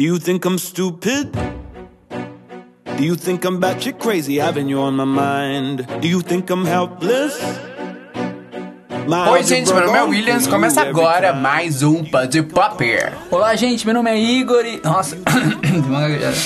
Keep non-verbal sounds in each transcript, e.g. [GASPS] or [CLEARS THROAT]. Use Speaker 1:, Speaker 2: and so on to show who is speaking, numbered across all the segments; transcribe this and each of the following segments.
Speaker 1: Do you think I'm stupid? Do you think I'm batshit crazy having you on my mind? Do you think I'm helpless?
Speaker 2: Oi, gente, meu nome é Williams. Começa agora mais um Pud Popper.
Speaker 3: Olá, gente, meu nome é Igor e... Nossa, [COUGHS] Deu uma gaguejada.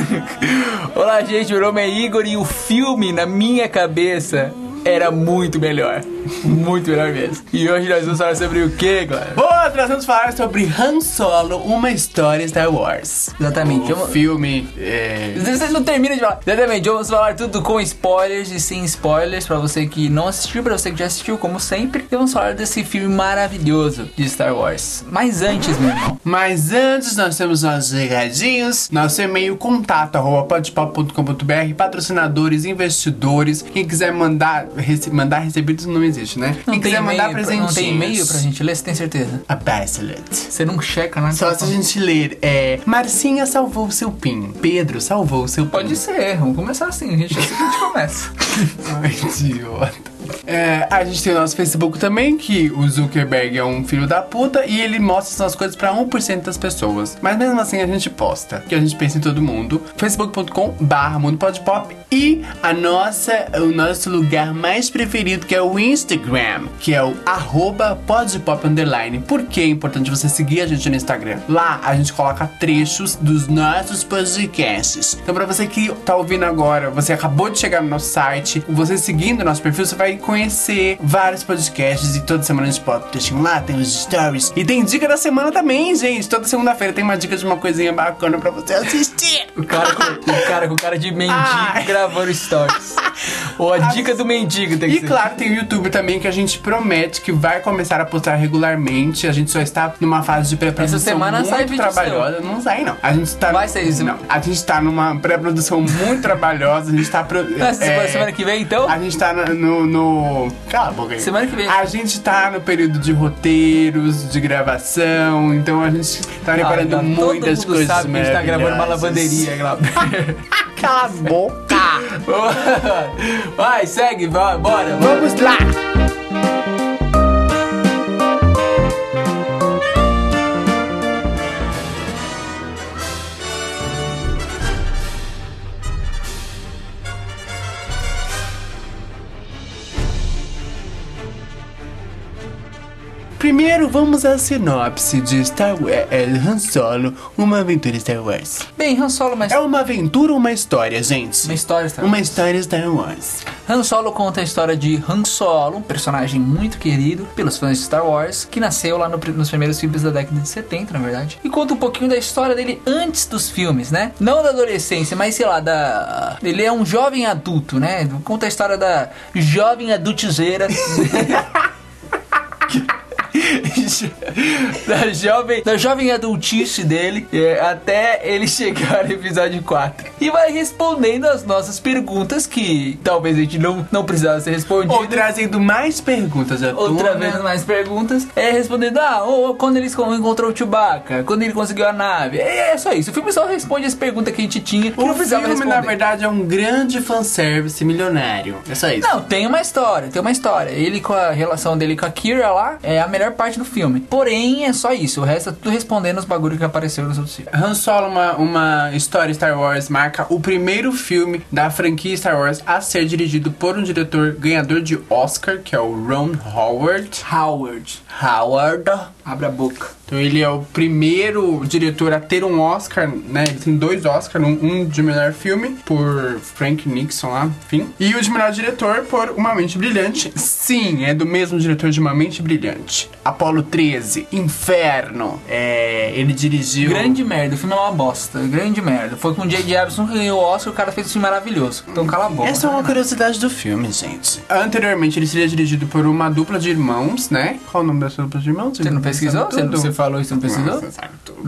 Speaker 3: [COUGHS] Olá, gente, meu nome é Igor e o filme, na minha cabeça, era muito melhor. Muito melhor mesmo. E hoje nós vamos falar sobre o que, galera?
Speaker 2: Hoje nós vamos falar sobre Han Solo, uma história Star Wars.
Speaker 3: Exatamente.
Speaker 2: O
Speaker 3: Vamos-
Speaker 2: filme. É...
Speaker 3: Vocês não terminam de falar. Exatamente, vamos falar tudo com spoilers e sem spoilers pra você que não assistiu, pra você que já assistiu, como sempre. E vamos falar desse filme maravilhoso de Star Wars. Mas antes, meu irmão,
Speaker 2: Mas antes nós temos nossos recadinhos, nosso e-mail contato arroba podpop.com.br, patrocinadores, investidores, quem quiser mandar, rece- mandar recebidos não existe, né?
Speaker 3: não
Speaker 2: quem quiser mandar presentinhos.
Speaker 3: não tem e-mail pra gente ler, você tem certeza?
Speaker 2: A Bachelet.
Speaker 3: Você não checa, né?
Speaker 2: Só se a gente ler, é. Marcinha salvou seu PIN. Pedro salvou seu PIN.
Speaker 3: Pode ser, vamos começar assim, a gente, assim que a gente começa. [LAUGHS]
Speaker 2: Ai, idiota. É, a gente tem o nosso Facebook também, que o Zuckerberg é um filho da puta e ele mostra essas coisas pra 1% das pessoas. Mas mesmo assim a gente posta, que a gente pensa em todo mundo. facebook.com barra Mundo Pop e a nossa, o nosso lugar mais preferido que é o Instagram, que é o podpop. Por que é importante você seguir a gente no Instagram? Lá a gente coloca trechos dos nossos podcasts. Então pra você que tá ouvindo agora, você acabou de chegar no nosso site, você seguindo o nosso perfil, você vai conhecer vários podcasts e toda semana a gente o textinho lá, tem os stories. E tem dica da semana também, gente. Toda segunda-feira tem uma dica de uma coisinha bacana pra você assistir.
Speaker 3: O cara com, o cara, com cara de mendigo
Speaker 2: Ai.
Speaker 3: gravando stories. Ou a dica do mendigo tem que
Speaker 2: E
Speaker 3: ser.
Speaker 2: claro, tem o YouTube também que a gente promete que vai começar a postar regularmente. A gente só está numa fase de pré-produção
Speaker 3: Essa semana
Speaker 2: muito
Speaker 3: sai
Speaker 2: trabalhosa. Não sai, não. A gente tá.
Speaker 3: Vai sair isso.
Speaker 2: Não. A gente tá numa pré-produção muito trabalhosa. A gente tá. Pro... É,
Speaker 3: semana que vem, então?
Speaker 2: A gente tá no, no, no- Cala a boca aí.
Speaker 3: Semana que vem.
Speaker 2: A gente tá no período de roteiros, de gravação. Então a gente tá preparando
Speaker 3: Ah, tá.
Speaker 2: muitas
Speaker 3: Todo mundo
Speaker 2: coisas.
Speaker 3: sabe que a gente tá gravando uma lavanderia, Glauber. [LAUGHS]
Speaker 2: Cala a boca! [LAUGHS]
Speaker 3: Vai, segue, bora.
Speaker 2: Vamos lá! Primeiro vamos à sinopse de Star Wars, é, Han Solo, uma aventura Star Wars.
Speaker 3: Bem, Han Solo, mas...
Speaker 2: É uma aventura ou uma história, gente?
Speaker 3: Uma história, Star Wars.
Speaker 2: Uma história Star Wars.
Speaker 3: Han Solo conta a história de Han Solo, um personagem muito querido pelos fãs de Star Wars, que nasceu lá no- nos primeiros filmes da década de 70, na verdade. E conta um pouquinho da história dele antes dos filmes, né? Não da adolescência, mas sei lá, da. Ele é um jovem adulto, né? Conta a história da jovem adultizeira. [LAUGHS] [LAUGHS] [LAUGHS] da jovem da jovem adultice dele é, até ele chegar no episódio 4 e vai respondendo as nossas perguntas que talvez a gente não, não precisasse ser respondido
Speaker 2: Ou trazendo mais perguntas à
Speaker 3: Outra
Speaker 2: tona.
Speaker 3: vez mais perguntas é respondendo ah, ou quando eles con- encontrou o Chewbacca, quando ele conseguiu a nave. É, é só isso. O filme só responde as perguntas que a gente tinha que
Speaker 2: O
Speaker 3: não precisava
Speaker 2: filme,
Speaker 3: responder.
Speaker 2: na verdade, é um grande fanservice milionário. É só isso.
Speaker 3: Não, tem uma história, tem uma história. Ele com a relação dele com a Kira lá é a melhor parte do filme. Porém, é só isso. O resto é tudo respondendo os bagulhos que apareceram nos outros filmes.
Speaker 2: Han Solo, uma, uma história Star Wars, marca o primeiro filme da franquia Star Wars a ser dirigido por um diretor ganhador de Oscar, que é o Ron Howard.
Speaker 3: Howard,
Speaker 2: Howard.
Speaker 3: Abre a boca.
Speaker 2: Então ele é o primeiro diretor a ter um Oscar, né? Ele tem dois Oscars, um, um de melhor filme por Frank Nixon lá, enfim. E o de melhor diretor por Uma Mente Brilhante. Sim, é do mesmo diretor de Uma Mente Brilhante. Apolo 13, Inferno. É, ele dirigiu.
Speaker 3: Grande merda, o filme é uma bosta. Grande merda. Foi com o J.J. Abrams que ganhou o Oscar, o cara fez um filme maravilhoso. Então cala a boca.
Speaker 2: Essa é uma curiosidade do filme, gente. Anteriormente ele seria dirigido por uma dupla de irmãos, né? Qual o nome dessa dupla de irmãos?
Speaker 3: Você não pesquisou? Você,
Speaker 2: Tudo.
Speaker 3: você falou isso, não pesquisou?
Speaker 2: Nossa, sabe tudo.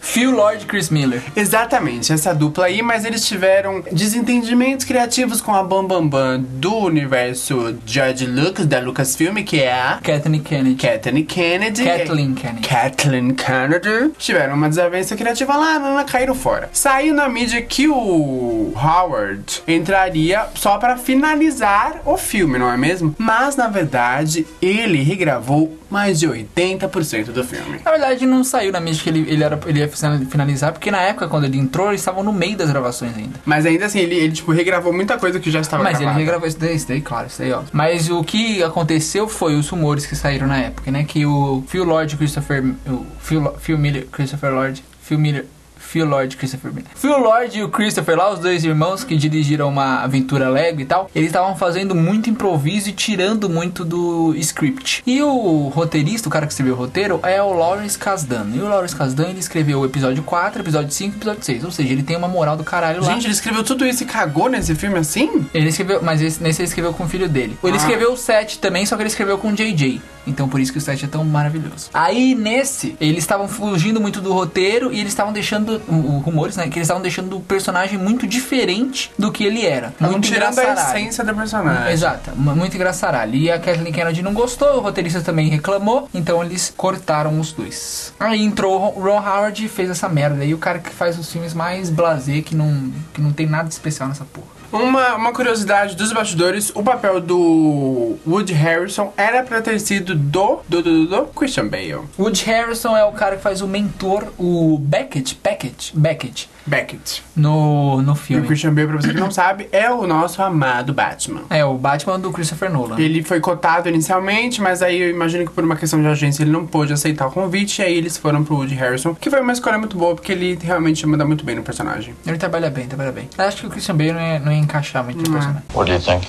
Speaker 3: Phil Lord e Chris Miller.
Speaker 2: Exatamente, essa dupla aí, mas eles tiveram desentendimentos criativos com a Bam Bam Bam do universo George Lucas, da Lucasfilm, que é a
Speaker 3: Kathleen Kennedy.
Speaker 2: Kathleen Kennedy.
Speaker 3: Kathleen Kennedy.
Speaker 2: Kathleen Kennedy. Tiveram uma desavença criativa lá, não, caíram fora. Saiu na mídia que o Howard entraria só para finalizar o filme, não é mesmo? Mas, na verdade, ele regravou mais de 80 80% do filme.
Speaker 3: Na verdade, não saiu na mídia que ele, ele, era, ele ia finalizar, porque na época, quando ele entrou, eles estavam no meio das gravações ainda.
Speaker 2: Mas ainda assim, ele, ele tipo, regravou muita coisa que já estava
Speaker 3: Mas
Speaker 2: gravada.
Speaker 3: ele regravou isso daí, isso daí, claro, isso daí, ó. Mas o que aconteceu foi os rumores que saíram na época, né? Que o Phil Lord Christopher... O Phil, Phil Miller... Christopher Lord... Phil Miller... Phil Lord e Christopher Miller. Phil Lord e o Christopher lá, os dois irmãos que dirigiram uma aventura Lego e tal, eles estavam fazendo muito improviso e tirando muito do script. E o roteirista, o cara que escreveu o roteiro, é o Lawrence Kasdan. E o Lawrence Kasdan, ele escreveu o episódio 4, episódio 5 e episódio 6. Ou seja, ele tem uma moral do caralho lá.
Speaker 2: Gente, ele escreveu tudo isso e cagou nesse filme assim?
Speaker 3: Ele escreveu, mas esse, nesse ele escreveu com o filho dele. Ele
Speaker 2: Ah.
Speaker 3: escreveu o 7 também, só que ele escreveu com o JJ. Então por isso que o 7 é tão maravilhoso. Aí nesse, eles estavam fugindo muito do roteiro e eles estavam deixando, o, o rumores, né? Que eles estavam deixando o personagem muito diferente do que ele era.
Speaker 2: Estavam
Speaker 3: muito
Speaker 2: tirando a essência do personagem.
Speaker 3: Exato, mu- muito engraçaralho. E a Kathleen Kennedy não gostou, o roteirista também reclamou, então eles cortaram os dois. Aí entrou o Ron Howard e fez essa merda. E o cara que faz os filmes mais blasé, que não, que não tem nada de especial nessa porra.
Speaker 2: Uma, uma curiosidade dos bastidores, o papel do Woody Harrison era pra ter sido do, do, do, do, Christian Bale.
Speaker 3: Woody Harrison é o cara que faz o mentor, o Beckett, Beckett, Beckett,
Speaker 2: Beckett.
Speaker 3: no, no
Speaker 2: E o
Speaker 3: filme.
Speaker 2: Christian Bale, pra você que não sabe, é o nosso amado Batman.
Speaker 3: É, o Batman do Christopher Nolan.
Speaker 2: Ele foi cotado inicialmente, mas aí eu imagino que por uma questão de agência ele não pôde aceitar o convite, e aí eles foram pro Woody Harrison, que foi uma escolha muito boa, porque ele realmente manda muito bem no personagem.
Speaker 3: Ele trabalha bem, trabalha bem. Acho que o Christian Bale não ia, não ia encaixar muito no personagem.
Speaker 4: What do you think?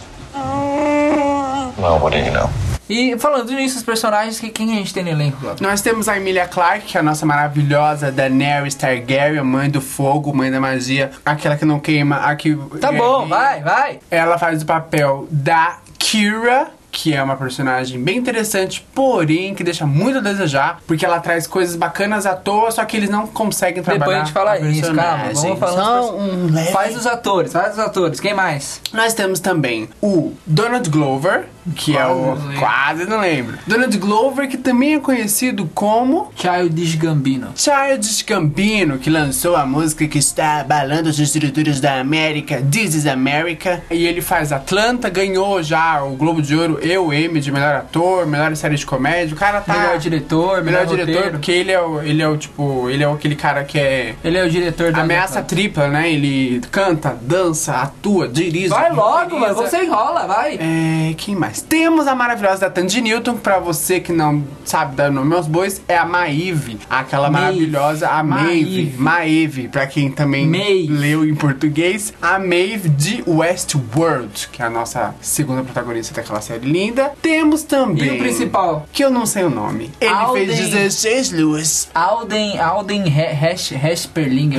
Speaker 4: Do you know?
Speaker 3: E falando nisso, os personagens, que, quem a gente tem no elenco, Glauco?
Speaker 2: Nós temos a Emilia Clarke, que é a nossa maravilhosa Daenerys Targaryen, mãe do fogo, mãe da magia, aquela que não queima, a que...
Speaker 3: Tá bom, vai, vai.
Speaker 2: Ela faz o papel da Kira, que é uma personagem bem interessante, porém que deixa muito a desejar, porque ela traz coisas bacanas à toa, só que eles não conseguem trabalhar.
Speaker 3: Depois a gente fala
Speaker 2: a
Speaker 3: isso, calma. Vamos dos
Speaker 2: um leve-
Speaker 3: Faz os atores, faz os atores. Quem mais?
Speaker 2: Nós temos também o Donald Glover, que é o.
Speaker 3: Quase não lembro.
Speaker 2: Quase não lembro. Donald Glover, que também é conhecido como.
Speaker 3: Childish Gambino.
Speaker 2: Childish Gambino, que lançou a música que está abalando as estruturas da América, This is America. E ele faz Atlanta, ganhou já o Globo de Ouro e o Emmy de melhor ator, melhor série de comédia. O cara tá.
Speaker 3: Melhor diretor,
Speaker 2: melhor
Speaker 3: melhor,
Speaker 2: diretor,
Speaker 3: roteiro.
Speaker 2: porque ele é, o, ele é o tipo. Ele é aquele cara que é.
Speaker 3: Ele é o diretor da
Speaker 2: Ameaça tripla, né? Ele canta, dança, atua, dirige.
Speaker 3: Vai logo, mano. Você enrola, vai.
Speaker 2: É, quem mais? Temos a maravilhosa da Tandy Newton, pra você que não sabe dar nome aos bois, é a Maeve. Aquela
Speaker 3: Maeve.
Speaker 2: maravilhosa, a Maeve.
Speaker 3: Maeve.
Speaker 2: Maeve, pra quem também
Speaker 3: Maeve.
Speaker 2: leu em português. A Maeve de Westworld, que é a nossa segunda protagonista daquela série linda. Temos também...
Speaker 3: E o principal?
Speaker 2: Que eu não sei o nome. Ele
Speaker 3: Alden.
Speaker 2: fez 16 luas.
Speaker 3: Alden, Alden Hesperling.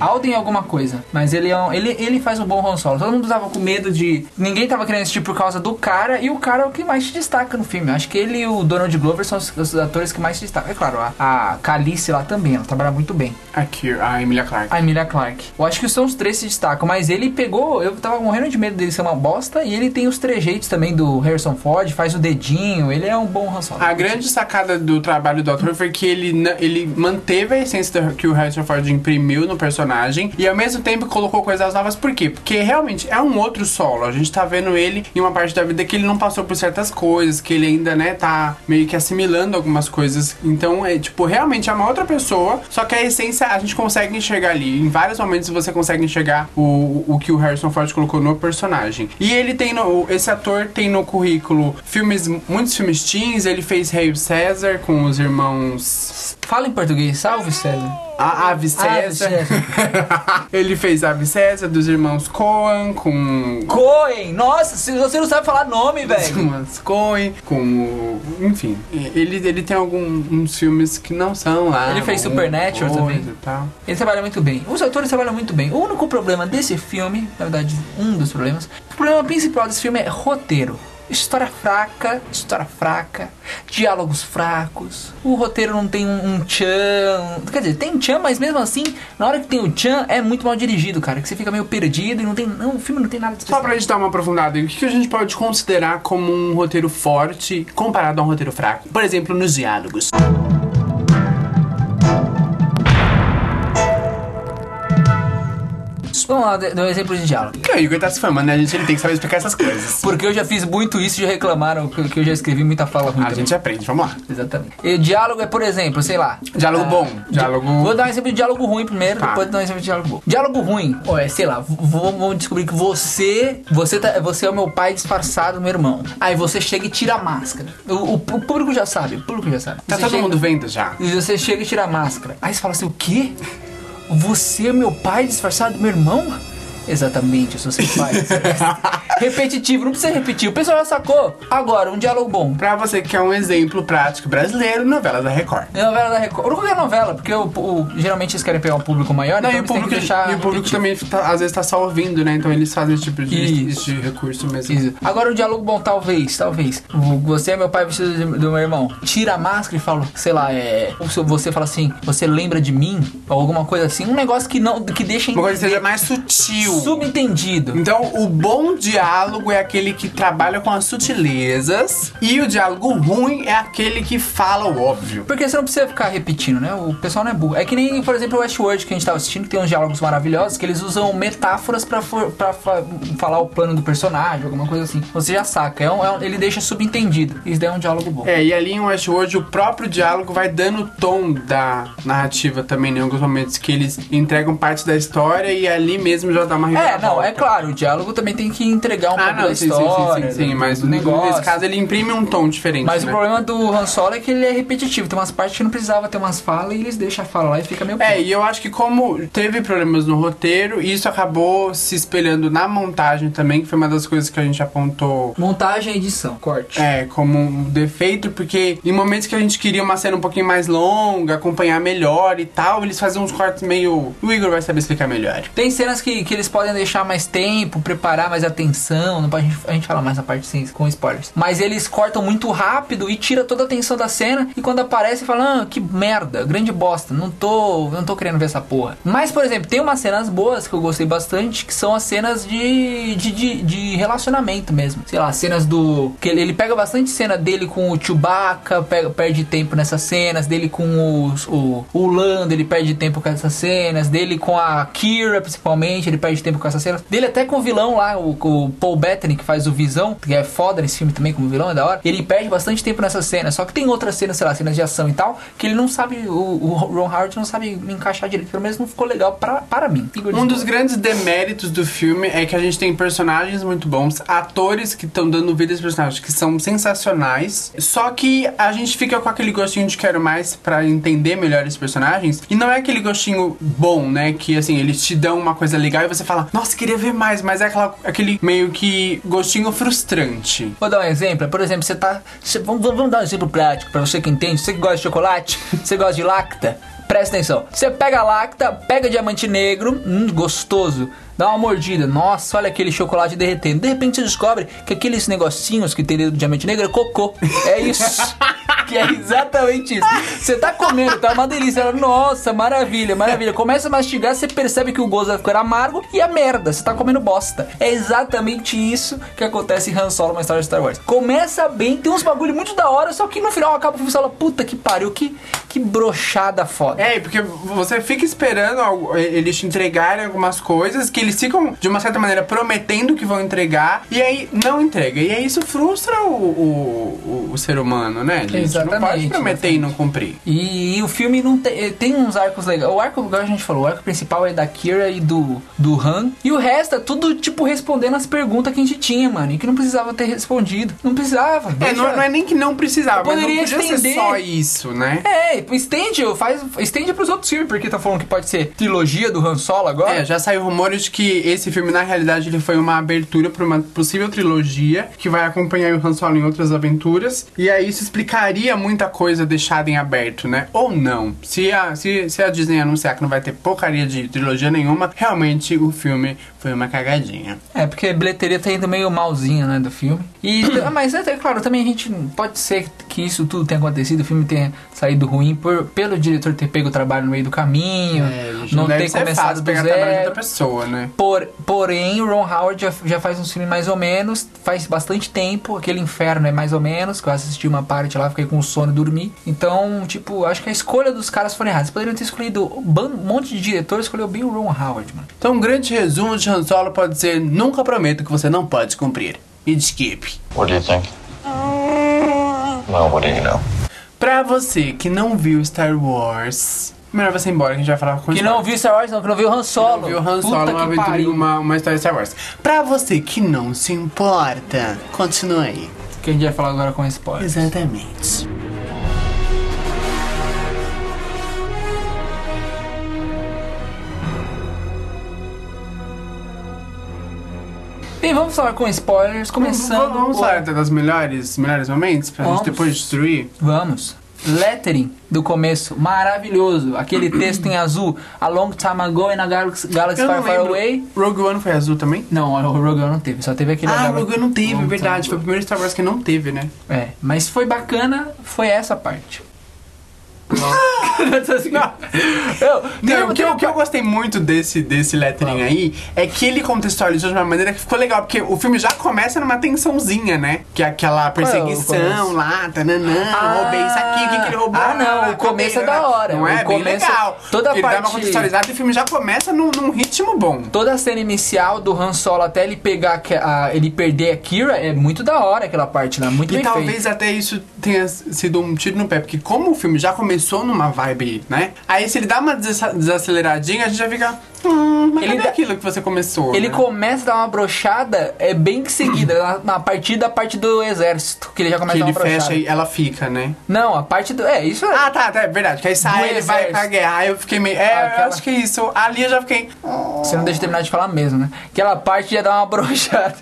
Speaker 3: Alden alguma coisa, mas ele é um, ele, ele faz um bom Han Solo. Todo mundo tava com medo de, ninguém tava querendo assistir por causa do cara e o cara é o que mais se destaca no filme. Acho que ele e o Donald Glover são os, os atores que mais se destacam. É claro, a, a Calice lá também, ela trabalha muito bem.
Speaker 2: Aqui, a Emilia Clarke.
Speaker 3: A Emilia Clarke. Eu acho que são os três que se destacam, mas ele pegou, eu tava morrendo de medo dele ser uma bosta e ele tem os trejeitos também do Harrison Ford, faz o dedinho, ele é um bom Han Solo.
Speaker 2: A grande sacada do trabalho do ator foi que ele, ele manteve a essência que o Harrison Ford imprimiu no personagem e ao mesmo tempo colocou coisas novas. Por quê? Porque realmente é um outro solo. A gente tá vendo ele em uma parte da vida que ele não passou por certas coisas, que ele ainda, né, tá meio que assimilando algumas coisas. Então, é tipo, realmente é uma outra pessoa, só que a essência a gente consegue enxergar ali. Em vários momentos você consegue enxergar o, o que o Harrison Ford colocou no personagem. E ele tem no, esse ator tem no currículo filmes, muitos filmes teens, ele fez Rei César com os irmãos
Speaker 3: Fala em português, salve César.
Speaker 2: A Ave César.
Speaker 3: César. [LAUGHS]
Speaker 2: ele fez Ave César dos irmãos Coen com
Speaker 3: Coen! Nossa, você não sabe falar nome, velho.
Speaker 2: irmãos Coen, com o, enfim, ele ele tem alguns filmes que não são lá.
Speaker 3: Ele fez Supernatural também.
Speaker 2: e tal.
Speaker 3: Ele trabalha muito bem. Os atores trabalham muito bem. O único problema desse filme, na verdade, um dos problemas, o problema principal desse filme é roteiro. História fraca, história fraca, diálogos fracos. O roteiro não tem um, um tchan. Quer dizer, tem tchan, mas mesmo assim, na hora que tem o tchan, é muito mal dirigido, cara. Que você fica meio perdido e não tem. Não, o filme não tem nada de
Speaker 2: Só pra gente dar uma aprofundada, o que que a gente pode considerar como um roteiro forte comparado a um roteiro fraco? Por exemplo, nos diálogos.
Speaker 3: Isso. Vamos lá, dê dê um exemplo de diálogo.
Speaker 2: Porque o Igor tá se formando, né? A gente ele tem que saber explicar essas coisas.
Speaker 3: Porque eu já fiz muito isso e já reclamaram que que eu já escrevi muita fala ruim.
Speaker 2: A
Speaker 3: também.
Speaker 2: gente aprende, vamos lá.
Speaker 3: Exatamente. E diálogo é, por exemplo, sei lá.
Speaker 2: Diálogo
Speaker 3: ah,
Speaker 2: bom,
Speaker 3: di-
Speaker 2: diálogo-
Speaker 3: Vou dar um exemplo de diálogo ruim primeiro,
Speaker 2: Tá.
Speaker 3: depois dar um exemplo de diálogo bom. Diálogo ruim, ó, é, sei lá, vamos descobrir que você. Você, tá, você é o meu pai disfarçado, meu irmão. Aí você chega e tira a máscara. O, o- o público já sabe, o público já sabe.
Speaker 2: Tá
Speaker 3: Você
Speaker 2: todo
Speaker 3: chega-
Speaker 2: mundo vendo já.
Speaker 3: E você chega e tira a máscara. Aí você fala assim: o quê? Você é meu pai disfarçado do meu irmão? Exatamente, eu sou seu pai. [LAUGHS] Repetitivo, não precisa repetir. O pessoal já sacou. Agora, um diálogo bom.
Speaker 2: Pra você que quer um exemplo prático brasileiro, novela da Record.
Speaker 3: É novela da Record. Ou qualquer novela, porque o, o- geralmente eles querem pegar um público maior,
Speaker 2: Não,
Speaker 3: então
Speaker 2: e o público, e o público também tá- às vezes tá só ouvindo, né? Então eles fazem esse tipo de,
Speaker 3: Isso.
Speaker 2: esse recurso mesmo.
Speaker 3: Isso. Agora o diálogo bom, talvez, talvez. Você é meu pai vestido de- do meu irmão. Tira a máscara e fala, sei lá, é. ou se Você fala assim, você lembra de mim? Ou alguma coisa assim. Um negócio que não. que deixa
Speaker 2: Uma coisa que seja mais sutil.
Speaker 3: Subentendido.
Speaker 2: Então, o bom diálogo é aquele que trabalha com as sutilezas. E o diálogo ruim é aquele que fala o óbvio.
Speaker 3: Porque você não precisa ficar repetindo, né? O pessoal não é burro. É que nem, por exemplo, o Westworld que a gente tava assistindo, que tem uns diálogos maravilhosos, que eles usam metáforas fa- falar o plano do personagem, alguma coisa assim. Você já saca. É um- é um- ele deixa subentendido. Isso daí é um diálogo bom.
Speaker 2: É, e ali em Westworld o próprio diálogo vai dando o tom da narrativa também? Em alguns momentos que eles entregam parte da história e ali mesmo já dá uma
Speaker 3: É, não, é claro, o diálogo também tem que entregar um
Speaker 2: Ah,
Speaker 3: pouco
Speaker 2: não,
Speaker 3: da
Speaker 2: sim, sim,
Speaker 3: história.
Speaker 2: sim, sim, sim,
Speaker 3: do-
Speaker 2: mas no-
Speaker 3: negócio.
Speaker 2: nesse caso ele imprime um tom diferente.
Speaker 3: Mas
Speaker 2: né?
Speaker 3: o problema do Han Solo é que ele é repetitivo. Tem umas partes que não precisava ter umas falas e eles deixam a fala lá e fica meio.
Speaker 2: É, e eu acho que como teve problemas no roteiro, isso acabou se espelhando na montagem também, que foi uma das coisas que a gente apontou
Speaker 3: Montagem e edição, corte.
Speaker 2: é, como um defeito, porque em momentos que a gente queria uma cena um pouquinho mais longa, acompanhar melhor e tal, eles faziam uns cortes meio. O Igor vai saber explicar melhor.
Speaker 3: Tem cenas que, que eles podem deixar mais tempo, preparar mais atenção. A, gente, a gente fala mais na parte sem, com spoilers. Mas eles cortam muito rápido e tira toda a atenção da cena. E quando aparece, fala: Ah, que merda, grande bosta. Não tô, não tô querendo ver essa porra. Mas, por exemplo, tem umas cenas boas que eu gostei bastante, que são as cenas de, de, de, de relacionamento mesmo. Sei lá, cenas do. que ele, ele pega bastante cena dele com o Chewbacca, pega, perde tempo nessas cenas, dele com os, o, o Lando, ele perde tempo com essas cenas, dele com a Kira, principalmente, ele perde tempo com essas cenas. Dele até com o vilão lá, o, o Paul Bettany, que faz o Visão, que é foda nesse filme também como vilão, é da hora. Ele perde bastante tempo nessas cenas. Só que tem outras cenas, sei lá, cenas de ação e tal, que ele não sabe, o, o Ron Howard não sabe encaixar direito. Pelo menos não ficou legal pra, para mim.
Speaker 2: Um dos grandes deméritos do filme é que a gente tem personagens muito bons, atores que estão dando vida aos personagens que são sensacionais. Só que a gente fica com aquele gostinho de quero mais pra entender melhor esses personagens. E não é aquele gostinho bom, né? Que assim, eles te dão uma coisa legal e você fala, nossa, queria ver mais, mas é aquela, aquele meio que gostinho frustrante.
Speaker 3: Vou dar um exemplo. Por exemplo, você tá. você- vamos, vamos dar um exemplo prático pra você que entende. Você que gosta de chocolate, [LAUGHS] você gosta de lacta. Presta atenção. Você pega a lacta, pega diamante negro, hum, gostoso. Dá uma mordida. Nossa, olha aquele chocolate derretendo. De repente você descobre que aqueles negocinhos que tem dentro do diamante negro é cocô. É isso. [LAUGHS] [LAUGHS] que é exatamente isso. Você tá comendo, tá uma delícia. Ela, Nossa, maravilha, maravilha. Começa a mastigar, você percebe que o gosto vai ficar amargo e a merda. Você tá comendo bosta. É exatamente isso que acontece em Han Solo, uma história de Star Wars. Começa bem, tem uns bagulho muito da hora, só que no final acaba o filme e fala, puta que pariu, que, que brochada foda.
Speaker 2: É, porque você fica esperando eles te entregarem algumas coisas que eles ficam, de uma certa maneira, prometendo que vão entregar e aí não entrega. E aí isso frustra o, o, o- o ser humano, né, gente? não pode
Speaker 3: Exatamente,
Speaker 2: prometer e não cumprir.
Speaker 3: E, e o filme não tem, eh, tem uns arcos legais. O arco, igual a gente falou, o arco principal é da Kira e do, do Han. E o resto é tudo, tipo, respondendo as perguntas que a gente tinha, mano. E que não precisava ter respondido. Não precisava.
Speaker 2: É,
Speaker 3: deixa-
Speaker 2: não, não é nem que não precisava, mas não
Speaker 3: Poderia
Speaker 2: podia ser
Speaker 3: estender.
Speaker 2: só isso, né?
Speaker 3: É, estende, faz, estende pros outros filmes, porque tá falando que pode ser trilogia do Han Solo agora.
Speaker 2: É, já saiu rumores de que esse filme, na realidade, ele foi uma abertura para uma possível trilogia que vai acompanhar o Han Solo em outras aventuras. E aí isso explicaria muita coisa deixada em aberto, né? Ou não. Se a, se, se a Disney anunciar que não vai ter porcaria de trilogia nenhuma, realmente o filme foi uma cagadinha.
Speaker 3: É, porque a bilheteria tá indo meio malzinha, né, do filme. E, [CLEARS THROAT] mas é claro, também a gente pode ser que isso tudo tenha acontecido, o filme tenha saído ruim por, pelo diretor ter pego o trabalho no meio do caminho, não,
Speaker 2: deve
Speaker 3: ter começado do
Speaker 2: pegar
Speaker 3: zero.
Speaker 2: pessoa, né?
Speaker 3: Por, porém, o Ron Howard já, já faz uns filmes mais ou menos, faz bastante tempo, aquele inferno é mais ou menos, que eu assisti uma parte lá, fiquei com sono e dormir. Então, tipo, acho que a escolha dos caras foi errada. Eles poderiam ter escolhido um monte de diretor, escolheu bem o Ron Howard, mano.
Speaker 2: Então, um grande resumo de Han Solo pode ser: nunca prometo que você não pode cumprir. E skip.
Speaker 4: What do you think? Well, what do you know?
Speaker 2: Pra você que não viu Star Wars, melhor você ir embora que a gente vai falar com
Speaker 3: Que não viu Star Wars, não, que não viu Han Solo.
Speaker 2: Não viu Han Solo,
Speaker 3: que
Speaker 2: uma, aventura, uma, uma história de Star Wars. Pra você que não se importa, continue aí.
Speaker 3: Que a gente vai falar agora com spoiler.
Speaker 2: Exatamente.
Speaker 3: Bem, vamos falar com spoilers, começando.
Speaker 2: Vamos
Speaker 3: por-
Speaker 2: falar das melhores, melhores momentos pra
Speaker 3: Vamos.
Speaker 2: gente depois destruir?
Speaker 3: Vamos. Lettering do começo, maravilhoso. Aquele [CLEARS THROAT] texto em azul, A Long Time Ago in a Galaxy, Galaxy Far Far. Away.
Speaker 2: Rogue One foi azul também?
Speaker 3: Não, o Rogue One não teve, só teve aquele.
Speaker 2: Ah, Rogue One não teve,
Speaker 3: Long
Speaker 2: verdade. Foi o primeiro Star Wars que não teve, né?
Speaker 3: É, mas foi bacana, foi essa parte. [GASPS]
Speaker 2: Não.
Speaker 3: Eu,
Speaker 2: o, que, eu- o que eu gostei muito desse, desse lettering aí é que ele contextualizou de uma maneira que ficou legal, porque o filme já começa numa tensãozinha, né? Que é aquela perseguição
Speaker 3: começo?
Speaker 2: lá, tananã,
Speaker 3: Ah,
Speaker 2: roubei isso aqui, o que, que ele roubou?
Speaker 3: ah, não, o começo é da hora.
Speaker 2: Não é?
Speaker 3: O
Speaker 2: Bem
Speaker 3: começo-
Speaker 2: legal.
Speaker 3: toda a
Speaker 2: ele dá uma
Speaker 3: parte-
Speaker 2: contextualizada e o filme já começa num, num ritmo bom.
Speaker 3: Toda a cena inicial do Han Solo até ele pegar que- a, ele perder a Kira é muito da hora aquela parte lá, muito
Speaker 2: E
Speaker 3: bem
Speaker 2: talvez
Speaker 3: feito.
Speaker 2: até isso tenha sido um tiro no pé, porque como o filme já começou numa vibe, né? Aí se ele dá uma desa- desaceleradinha, a gente já fica. Hum, mas
Speaker 3: Ele dá-
Speaker 2: aquilo que você começou?
Speaker 3: Ele
Speaker 2: né?
Speaker 3: começa a dar uma brochada, é bem que seguida, na, na partir da parte do exército, que ele já começa
Speaker 2: Que
Speaker 3: a dar
Speaker 2: ele
Speaker 3: uma brochada.
Speaker 2: fecha e ela fica, né?
Speaker 3: Não, a parte do. É, isso é.
Speaker 2: Ah, tá, tá, é verdade. Que aí sai,
Speaker 3: Do
Speaker 2: ele vai
Speaker 3: exército.
Speaker 2: pra guerra. Aí eu fiquei meio. É,
Speaker 3: Aquela-
Speaker 2: eu acho que é isso. Ali eu já fiquei.
Speaker 3: Você não deixa eu terminar de falar mesmo, né? Aquela parte ia dar uma [LAUGHS] brochada.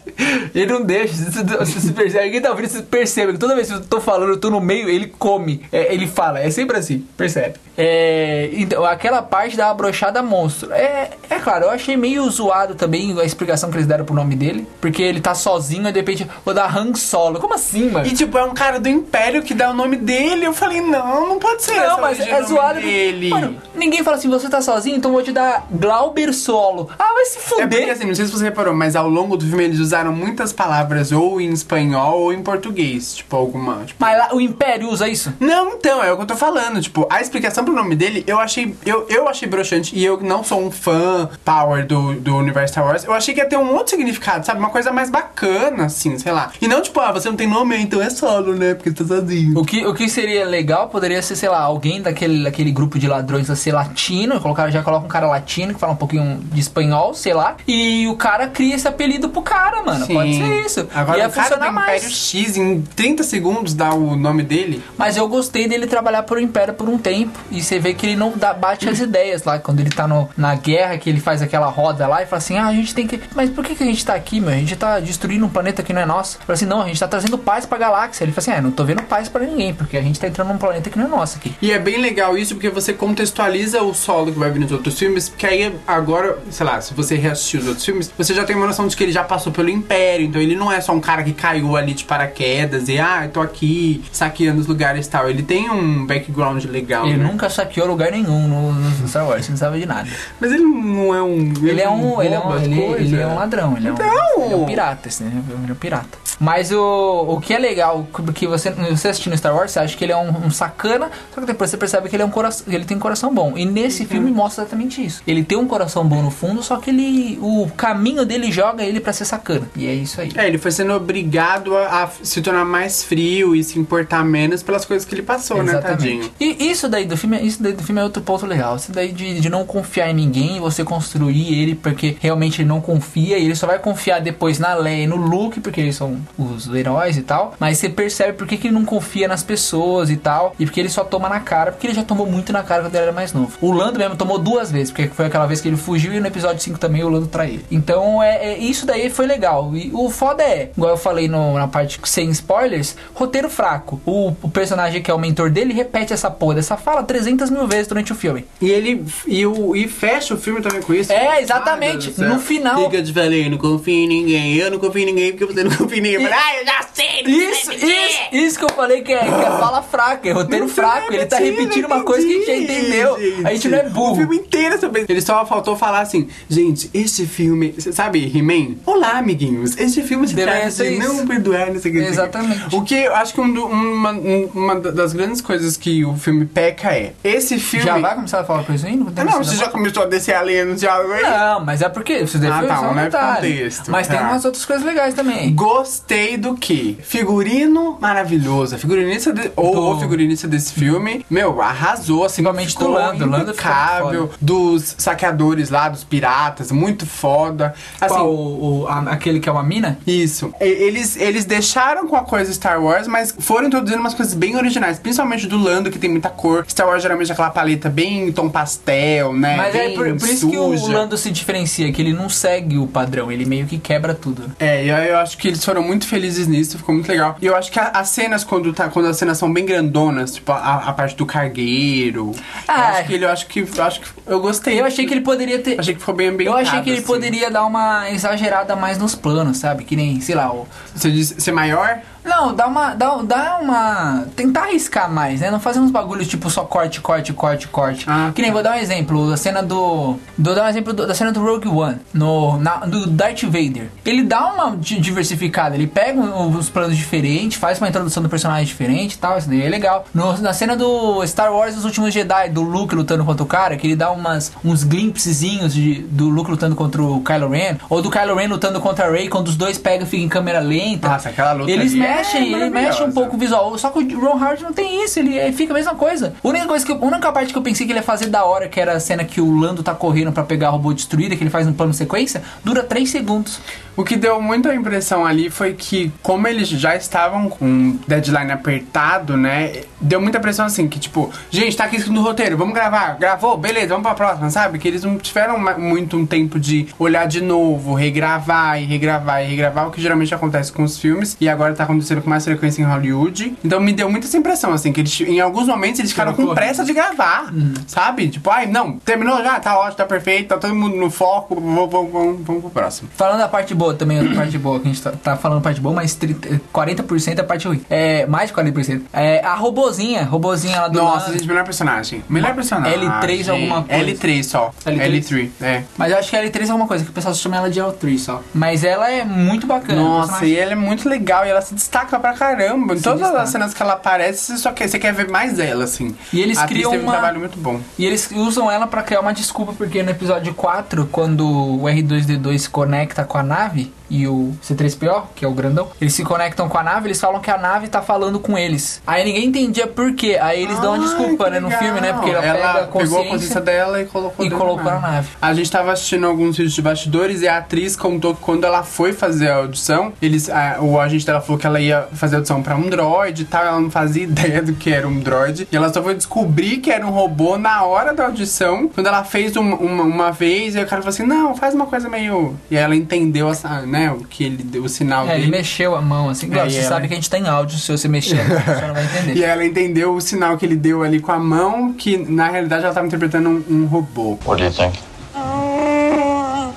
Speaker 3: Ele não deixa. Você, você se percebe. Quem tá ouvindo, você percebe que toda vez que eu tô falando, eu tô no meio, ele come. É, ele fala. É sempre assim, percebe? É, então, aquela parte dá uma brochada monstro. É, é claro, eu achei meio zoado também a explicação que eles deram pro nome dele. Porque ele tá sozinho e de repente vou dar Han Solo. Como assim, mano?
Speaker 2: E tipo, é um cara do Império que dá o nome dele. Eu falei, não, não pode ser.
Speaker 3: Não, mas é
Speaker 2: nome
Speaker 3: zoado.
Speaker 2: Dele.
Speaker 3: Mano, ninguém fala assim, você tá sozinho, então vou te dar Glauber Solo. Ah, vai se
Speaker 2: É
Speaker 3: fuder.
Speaker 2: porque assim, não sei se você reparou, mas ao longo do filme eles usaram muitas palavras ou em espanhol ou em português. Tipo, alguma. Tipo,
Speaker 3: Mas lá, o Império usa isso?
Speaker 2: Não, então, é o que eu tô falando. Tipo, a explicação nome dele, eu achei. Eu, eu achei broxante e eu não sou um fã power do, do universo Star Wars. Eu achei que ia ter um outro significado, sabe? Uma coisa mais bacana, assim, sei lá. E não, tipo, ah, você não tem nome, então é solo, né? Porque você tá sozinho.
Speaker 3: O que, o que seria legal poderia ser, sei lá, alguém daquele, daquele grupo de ladrões a ser latino, colocar, já coloca um cara latino que fala um pouquinho de espanhol, sei lá, e o cara cria esse apelido pro cara, mano.
Speaker 2: Sim.
Speaker 3: Pode ser isso.
Speaker 2: Agora
Speaker 3: Ia
Speaker 2: o cara do
Speaker 3: funcionar
Speaker 2: Império
Speaker 3: mais.
Speaker 2: X em 30 segundos dá o nome dele.
Speaker 3: Mas eu gostei dele trabalhar pro Império por um tempo. E você vê que ele não dá, bate as ideias lá. Quando ele tá no, na guerra, que ele faz aquela roda lá e fala assim: Ah, a gente tem que. Mas por que, que a gente tá aqui, meu? A gente tá destruindo um planeta que não é nosso. Fala assim: Não, a gente tá trazendo paz pra galáxia. Ele fala assim: Ah, não tô vendo paz pra ninguém, porque a gente tá entrando num planeta que não é nosso aqui.
Speaker 2: E é bem legal isso porque você contextualiza o solo que vai vir nos outros filmes, porque aí agora, sei lá, se você reassistir os outros filmes, você já tem uma noção de que ele já passou pelo Império, então ele não é só um cara que caiu ali de paraquedas e ah, eu tô aqui saqueando os lugares e tal. Ele tem um background legal,
Speaker 3: Ele
Speaker 2: né?
Speaker 3: Nunca saqueou lugar nenhum no, no Star Wars, não sabe de nada.
Speaker 2: Mas ele não é um.
Speaker 3: Ele é um, ele é um,
Speaker 2: as
Speaker 3: ele, ele é um ladrão, ele é um,
Speaker 2: Então!
Speaker 3: ele é um pirata, assim? Ele é um pirata. Mas o, o que é legal, porque você, você assistindo Star Wars, você acha que ele é um, um sacana, só que depois você percebe que ele, é um coração, ele tem um coração bom. E nesse filme mostra exatamente isso. Ele tem um coração bom no fundo, só que ele o caminho dele joga ele pra ser sacana. E é isso aí.
Speaker 2: É, ele foi sendo obrigado a, a se tornar mais frio e se importar menos pelas coisas que ele passou, né, tadinho?
Speaker 3: E isso daí do filme, isso daí do filme é outro ponto legal. Isso daí de, de não confiar em ninguém, você construir ele porque realmente ele não confia e ele só vai confiar depois na Leia e no Luke, porque eles são os heróis e tal. Mas você percebe por que, que ele não confia nas pessoas e tal. E porque ele só toma na cara, porque ele já tomou muito na cara quando ele era mais novo. O Lando mesmo tomou duas vezes, porque foi aquela vez que ele fugiu e no episódio 5 também o Lando traiu. Então é, é- isso daí foi legal. E o foda é, igual eu falei no- na parte sem spoilers, roteiro fraco. O, o personagem que é o mentor dele repete essa porra dessa fala 300 mil vezes durante o filme.
Speaker 2: E ele e, o, e fecha o filme também com isso.
Speaker 3: É, exatamente. No final-
Speaker 2: Fica te falei, não confio em ninguém. Eu não confio em ninguém porque você não [LAUGHS] confia em ninguém. Ah, eu já sei, não
Speaker 3: Isso,
Speaker 2: sei repetir."
Speaker 3: isso, isso que eu falei que é, que é fala fraca, é roteiro
Speaker 2: Não
Speaker 3: fraco.
Speaker 2: sei
Speaker 3: Ele tá repetindo
Speaker 2: não
Speaker 3: uma coisa que a gente já entendeu. A gente não é
Speaker 2: O
Speaker 3: burro.
Speaker 2: filme inteiro é sobre Ele só faltou falar assim, gente, esse filme, sabe, He-Man? Olá, amiguinhos, esse filme trata de
Speaker 3: isso.
Speaker 2: não perdoar, não sei o que. não o.
Speaker 3: Exatamente.
Speaker 2: O que eu acho que um do- uma, um- uma das grandes coisas que o filme peca é, esse filme...
Speaker 3: Já vai começar a falar coisa aí? Não, tem
Speaker 2: Ah, Não, você já começou a descer a linha no diálogo aí?
Speaker 3: Não, mas é porque você deve
Speaker 2: Ah, tá,
Speaker 3: um
Speaker 2: leve
Speaker 3: detalhe.
Speaker 2: contexto,
Speaker 3: Mas tem
Speaker 2: tá.
Speaker 3: umas outras coisas legais também.
Speaker 2: Gostei do que? Figurino maravilhoso. A figurinista de, ou
Speaker 3: Do-
Speaker 2: figurinista desse filme, meu, arrasou, assim,
Speaker 3: Principalmente do Lando, Lando ficou.
Speaker 2: Dos saqueadores lá, dos piratas, muito foda. Assim,
Speaker 3: Qual, o, o- a- aquele que é uma mina?
Speaker 2: isso. Eles, eles deixaram com a coisa Star Wars, mas foram introduzindo umas coisas bem originais. Principalmente do Lando, que tem muita cor. Star Wars geralmente é aquela paleta bem tom pastel, né?
Speaker 3: Mas é
Speaker 2: bem
Speaker 3: por, por isso que o. Lando se diferencia, que ele não segue o padrão, ele meio que quebra tudo.
Speaker 2: É, eu, eu acho que eles foram muito felizes nisso, ficou muito legal. E eu acho que a- as cenas, quando, tá, quando as cenas são bem grandonas, tipo a, a parte do cargueiro.
Speaker 3: Ah,
Speaker 2: eu acho que ele, eu acho que. Eu acho que eu gostei.
Speaker 3: Eu achei que ele poderia ter.
Speaker 2: Achei que ficou bem
Speaker 3: Eu achei que ele
Speaker 2: assim.
Speaker 3: poderia dar uma exagerada mais nos planos, sabe? Que nem, sei lá, o.
Speaker 2: Você disse ser maior?
Speaker 3: Não, dá uma. Dá, dá uma. Tentar arriscar mais, né? Não fazer uns bagulhos tipo só corte, corte, corte, corte.
Speaker 2: Ah,
Speaker 3: que nem,
Speaker 2: tá.
Speaker 3: vou dar um exemplo, a cena do. Vou dar um exemplo do- da cena do Rogue One, no, na- do Darth Vader. Ele dá uma di- diversificada, ele pega os planos diferentes, faz uma introdução do personagem diferente e tal, isso daí é legal. No- na cena do Star Wars Os Últimos Jedi, do Luke lutando contra o cara, que ele dá umas, uns glimpsezinhos de, do Luke lutando contra o Kylo Ren, ou do Kylo Ren lutando contra a Rey, quando os dois pegam e ficam em câmera lenta.
Speaker 2: Nossa, aquela luta
Speaker 3: Eles
Speaker 2: ali é
Speaker 3: mexem, eles mexem um
Speaker 2: maravilhosa.
Speaker 3: pouco o visual. Só que o Ron Howard não tem isso, ele é- fica a mesma coisa. A única, coisa que, a única parte que eu pensei que ele ia fazer da hora, que era a cena que o Lando tá correndo pra pegar a robô destruída, que ele faz um plano sequência, dura 3 segundos.
Speaker 2: O que deu muita impressão ali foi que, como eles já estavam com um deadline apertado, né? Deu muita pressão assim, que tipo, gente, tá aqui escrito no roteiro, vamos gravar. Gravou? Beleza, vamos pra próxima, sabe? Que eles não tiveram muito um tempo de olhar de novo, regravar e regravar e regravar, o que geralmente acontece com os filmes. E agora tá acontecendo com mais frequência em Hollywood. Então me deu muita essa impressão, assim, que eles, em alguns momentos eles ficaram com pressa de gravar, sabe? Tipo, ai, não, terminou já, tá ótimo, tá perfeito, tá todo mundo no foco, vamos pro próximo.
Speaker 3: Falando da parte boa também, outra parte boa, que a gente tá, tá falando parte boa, mas 30, 40% é a parte ruim. É, mais de 40%. É a robozinha, robozinha lá do
Speaker 2: Nossa,
Speaker 3: Lando.
Speaker 2: gente, melhor personagem. Melhor personagem.
Speaker 3: L3 alguma coisa.
Speaker 2: L3 só.
Speaker 3: L3?
Speaker 2: L3, é.
Speaker 3: Mas eu acho que a L3 é alguma coisa, que o pessoal chama ela de L3 só. Mas ela é muito bacana.
Speaker 2: Nossa, e ela é muito legal e ela se destaca pra caramba. Em
Speaker 3: Se
Speaker 2: todas
Speaker 3: destaca.
Speaker 2: as cenas que ela aparece, você só quer, você quer ver mais dela, assim.
Speaker 3: E eles
Speaker 2: a
Speaker 3: criam uma-
Speaker 2: um trabalho muito bom.
Speaker 3: E eles usam ela pra criar uma desculpa, porque no episódio 4, quando o R2D2 se conecta com a nave Davi. E o C3PO, que é o grandão, eles se conectam com a nave, eles falam que a nave tá falando com eles. Aí ninguém entendia por quê. Aí eles dão uma desculpa, né, no filme, né? Porque ela, pega a
Speaker 2: pegou a consciência dela e colocou
Speaker 3: e colocou
Speaker 2: da
Speaker 3: na nave.
Speaker 2: A gente tava assistindo alguns vídeos de bastidores e a atriz contou que quando ela foi fazer a audição, eles, a- o agente dela falou que ela ia fazer a audição pra um droid e tal, ela não fazia [LAUGHS] ideia do que era um droid. E ela só foi descobrir que era um robô na hora da audição, quando ela fez um- uma, uma vez, e o cara falou assim, não, faz uma coisa meio... E aí ela entendeu essa, né, o que ele deu, o sinal
Speaker 3: É, ele
Speaker 2: dele.
Speaker 3: mexeu a mão, assim.
Speaker 2: É,
Speaker 3: Claro,
Speaker 2: e
Speaker 3: você
Speaker 2: ela-
Speaker 3: sabe que a gente tá em áudio, se você mexer, você não vai entender. [LAUGHS]
Speaker 2: E ela entendeu o sinal que ele deu ali com a mão, que na realidade ela tava interpretando um, um robô.
Speaker 4: What do you think?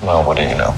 Speaker 4: Well, what do you know?